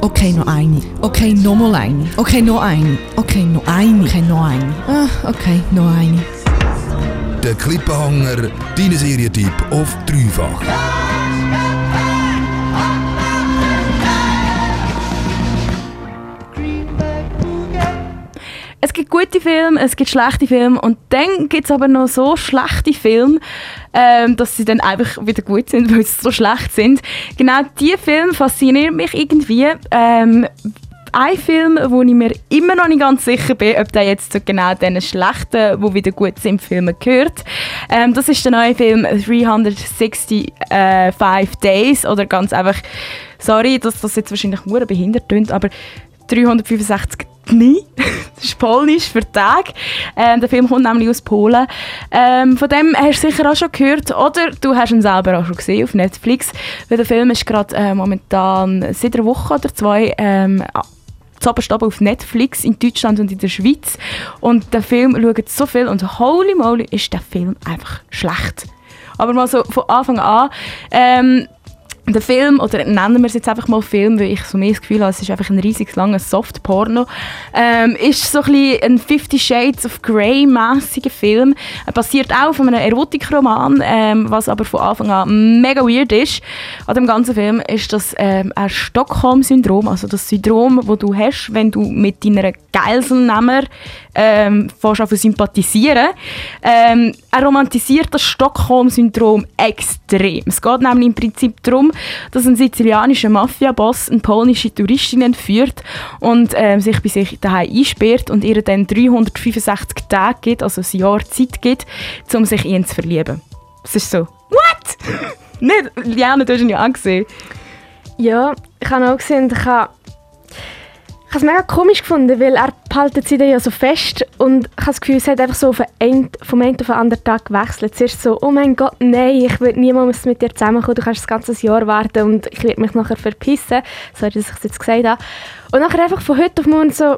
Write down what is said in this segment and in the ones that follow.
Okay, noch eine. Okay, nochmal eine. Okay, noch eine. Okay, noch eine. Okay, noch eine. Ah, okay, noch eine. Der Klippenhanger, dein Serientipp auf dreifach. Es gibt gute Filme, es gibt schlechte Filme und dann gibt es aber noch so schlechte Filme, ähm, dass sie dann einfach wieder gut sind, weil sie so schlecht sind. Genau diese Filme faszinieren mich irgendwie. Ähm, ein Film, wo ich mir immer noch nicht ganz sicher bin, ob der jetzt zu genau diesen schlechten, die wieder gut sind, Filmen gehört. Ähm, das ist der neue Film 365 äh, Days oder ganz einfach, sorry, dass das jetzt wahrscheinlich nur behindert klingt, aber 365 Dni. das ist polnisch für Tag. Ähm, der Film kommt nämlich aus Polen. Ähm, von dem hast du sicher auch schon gehört oder du hast ihn selber auch schon gesehen auf Netflix. Weil der Film ist gerade äh, momentan seit einer Woche oder zwei ähm, zuoberst auf Netflix in Deutschland und in der Schweiz. Und der Film schaut so viel und holy moly ist der Film einfach schlecht. Aber mal so von Anfang an. Ähm, der Film, oder nennen wir es jetzt einfach mal Film, weil ich so mehr das Gefühl habe, es ist einfach ein riesig langer Soft-Porno, ähm, ist so ein ein Fifty Shades of Grey-mässiger Film. Er basiert auch auf einem Erotikroman, ähm, was aber von Anfang an mega weird ist. An dem ganzen Film ist das ähm, ein Stockholm-Syndrom, also das Syndrom, das du hast, wenn du mit deiner Geiselnehmer ähm, an sympathisieren. Ähm, er romantisiert das Stockholm-Syndrom extrem. Es geht nämlich im Prinzip darum, dass ein sizilianischer Mafia-Boss eine polnische Touristin entführt und ähm, sich bei sich daheim einsperrt und ihr dann 365 Tage gibt, also ein Jahr Zeit gibt, um sich ihn zu verlieben. Es ist so, what? Nicht, Liana, du hast ihn ja angesehen. Ja, ich habe auch gesehen, ich habe ich habe es mega komisch gefunden, weil er behaltet sie dann ja so fest und ich habe das Gefühl, es hat einfach so vom einen auf den anderen Tag gewechselt. Zuerst so, oh mein Gott, nein, ich will niemals mit dir zusammenkommen, du kannst das ganze Jahr warten und ich werde mich nachher verpissen. Sorry, dass ich es jetzt gesagt habe. Und nachher einfach von heute auf morgen so,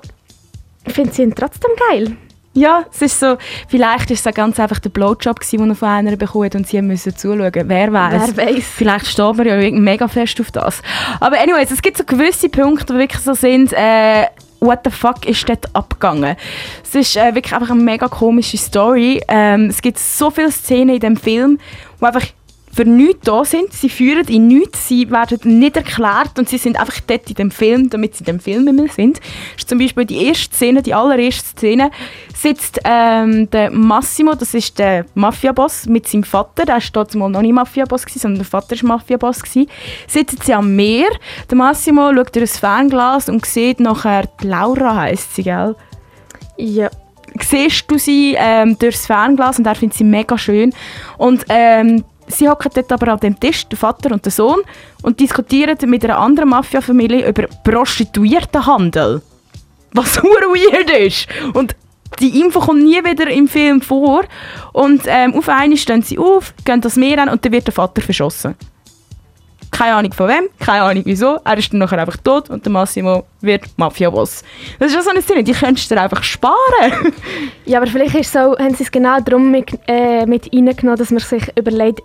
ich finde sie ihn trotzdem geil. Ja, es ist so, vielleicht ist es ganz einfach der Blowjob gewesen, den er von einer bekommen und sie müssen zuschauen. Wer weiß? Wer weiß? Vielleicht steht man ja mega fest auf das. Aber anyways, es gibt so gewisse Punkte, die wirklich so sind, äh, what the fuck ist dort abgegangen? Es ist äh, wirklich einfach eine mega komische Story. Ähm, es gibt so viele Szenen in dem Film, wo einfach für nichts da sind. Sie führen in nichts, sie werden nicht erklärt und sie sind einfach dort in dem Film, damit sie in dem Film immer sind. Das ist zum Beispiel die erste Szene, die allererste Szene, sitzt ähm, der Massimo, das ist der Mafiaboss, mit seinem Vater, der war dort mal noch nicht Mafiaboss, sondern der Vater war Mafiaboss. Sitzen sie am Meer, der Massimo schaut durch ein Fernglas und sieht nachher, die Laura heisst sie, gell? Ja siehst du sie ähm, durchs Fernglas und er findet sie mega schön. Und ähm, sie hocken dort aber an dem Tisch, der Vater und der Sohn, und diskutieren mit einer anderen Mafia-Familie über Prostituiertenhandel. Was weird ist. Und die Info kommt nie wieder im Film vor. Und ähm, auf einmal stehen sie auf, gehen das Meer an und dann wird der Vater verschossen. Keine Ahnung von wem, keine Ahnung wieso. Er ist dann nachher einfach tot und der Massimo wird Mafia-Boss. Das ist ja so eine Szene, die könntest du dir einfach sparen. ja, aber vielleicht ist so, haben sie es genau darum mit, äh, mit reingenommen, dass man sich überlegt,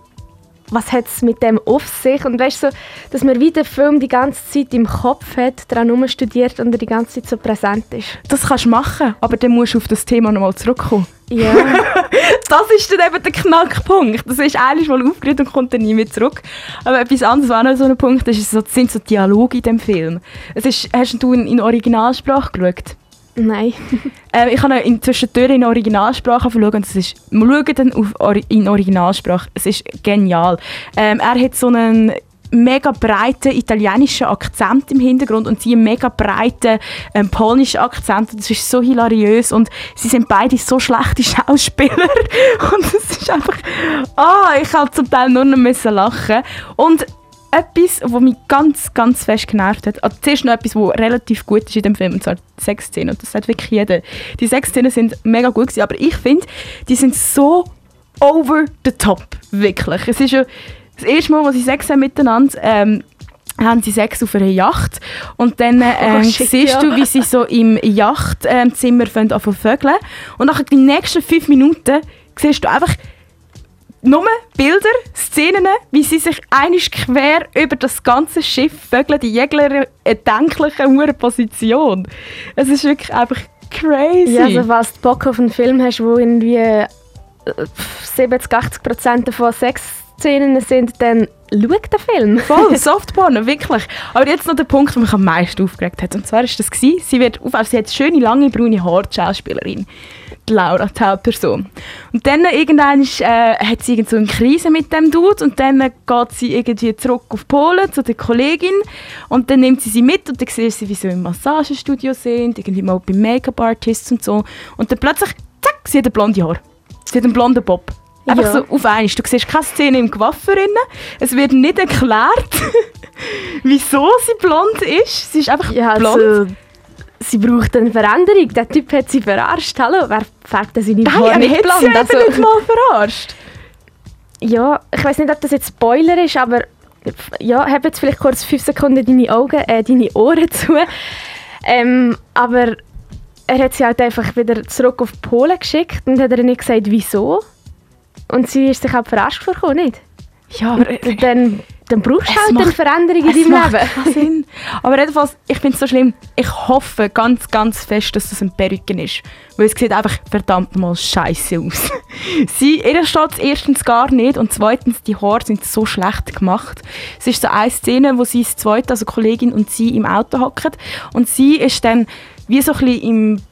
was hat es mit dem auf sich? Und weißt du, so, dass man wie den Film die ganze Zeit im Kopf hat, daran studiert und er die ganze Zeit so präsent ist. Das kannst du machen, aber dann musst du auf das Thema nochmal zurückkommen. Ja. das ist dann eben der Knackpunkt. Das ist eigentlich mal aufgeregt und kommt dann nie mehr zurück. Aber etwas anderes, was auch noch so ein Punkt ist, ist so, sind so Dialoge in dem Film. Es ist, hast du in, in Originalsprache geschaut? Nein. ähm, ich habe ihn zwischendurch in Originalsprache schauen und es ist, wir schauen dann auf, in Originalsprache. Es ist genial. Ähm, er hat so einen mega breiten italienischen Akzent im Hintergrund und sie einen mega breiten ähm, polnischen Akzent. Das ist so hilariös und sie sind beide so schlechte Schauspieler und es ist einfach, ah, ich habe zum Teil nur noch müssen lachen und etwas, was mich ganz, ganz fest genervt hat. Also zuerst noch etwas, was relativ gut ist in dem Film, und zwar die Sexszenen. Und das sagt wirklich jeder. Die Sexszenen sind mega gut gewesen, aber ich finde, die sind so over the top. Wirklich. Es ist ja das erste Mal, wo sie Sex haben miteinander, ähm, haben sie Sex auf einer Yacht und dann äh, oh, shit, siehst du, wie sie so im Yachtzimmer ähm, vögeln und nach den nächsten fünf Minuten siehst du einfach nur Bilder, Szenen, wie sie sich einig quer über das ganze Schiff vögeln, in jeglicher erdenklichen hohen Position. Es ist wirklich einfach crazy. Ja, also falls du Bock auf einen Film hast, wo irgendwie äh, 70, 80 Prozent davon Sexszenen sind, dann schau den Film. Voll, Softporn, wirklich. Aber jetzt noch der Punkt, der mich am meisten aufgeregt hat. Und zwar war das, gewesen, sie, wird auf, sie hat schöne, lange, braune Haare, die Schauspielerin. Die Laura, die Hauptperson. Und dann irgendwann äh, hat sie irgend so eine Krise mit dem Dude und dann geht sie irgendwie zurück auf Polen zu der Kollegin und dann nimmt sie sie mit und dann sieht sie, wie sie im Massagestudio sind, irgendwie mal bei Make-up-Artists und so. Und dann plötzlich, zack, sie hat ein blonde Haar. Sie hat einen blonden Bob. Einfach Ja. so auf einmal. Du siehst keine Szene im Coiffeur. Es wird nicht erklärt, wieso sie blond ist. Sie ist einfach Ja, blond. also, sie braucht eine Veränderung. Der Typ hat sie verarscht. Hallo, wer färbt denn seine Nein, Haare nicht hat sie blond? eben Also, nicht mal verarscht. ja, ich weiß nicht, ob das jetzt Spoiler ist, aber ja, hab jetzt vielleicht kurz fünf Sekunden deine Augen, äh, deine Ohren zu. Ähm, aber er hat sie halt einfach wieder zurück auf Polen geschickt und hat ihr nicht gesagt, wieso. Und sie ist sich auch verarscht vorgekommen, nicht? Ja, aber Und dann, dann brauchst du halt eine Veränderung in deinem Leben. Sinn. Aber jedenfalls, ich finde es so schlimm. Ich hoffe ganz, ganz fest, dass das ein Perücke ist. Weil es sieht einfach verdammt mal scheiße aus. Sie, ihr steht es erstens gar nicht und zweitens, die Haare sind so schlecht gemacht. Es ist so eine Szene, wo sie das zweite, also Kollegin und sie im Auto hocken und sie ist dann wie so ein bisschen im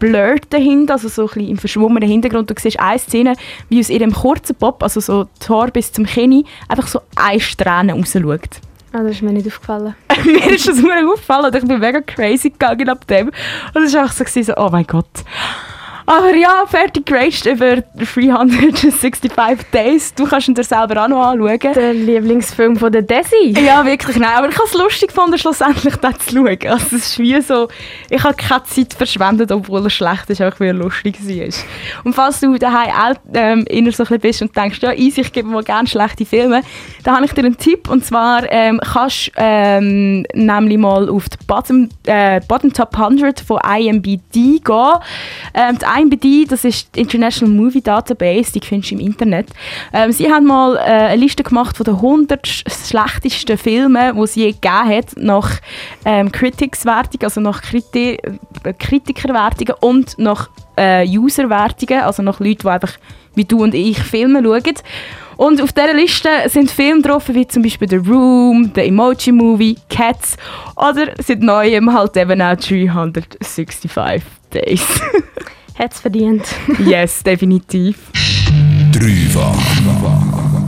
verblurrten Hintergrund, also so ein bisschen im verschwommenen Hintergrund. Du siehst eine Szene, wie aus ihrem kurzen Bob, also so Haare bis zum Kinn, einfach so eine Strähne rausschaut. Ah, das ist mir nicht aufgefallen. mir ist das sehr aufgefallen und ich bin mega crazy gegangen ab dem. Und es war einfach so, oh mein Gott. Aber ja, fertig geraged über 365 Days. Du kannst ihn dir selber auch noch anschauen. Der Lieblingsfilm von der Desi. Ja, wirklich, nein. Aber ich habe es lustig gefunden, schlussendlich das zu schauen. Also es ist wie so, ich habe keine Zeit verschwendet, obwohl er schlecht ist, einfach weil er lustig war. Und falls du daheim auch ähm, inner so ein bisschen bist und denkst, ja, easy, ich gebe mir gerne schlechte Filme, dann habe ich dir einen Tipp. Und zwar ähm, kannst du ähm, nämlich mal auf die Bottom, äh, Bottom Top 100 von IMBD gehen. Ähm, die IMBD, das ist die International Movie Database, die findest du im Internet. Ähm, sie haben mal äh, eine Liste gemacht von den 100 sch- schlechtesten Filmen, die es je gegeben hat, nach ähm, Critics-Wertungen, also nach Kriti äh, Kritikerwertungen und nach äh, User-Wertungen, also nach Leuten, die einfach wie du und ich Filme schauen. Und auf dieser Liste sind Filme drauf, wie zum Beispiel The Room, The Emoji Movie, Cats oder seit neuem halt eben auch 365 Days. Hat es verdient. yes, definitiv. Dreifach.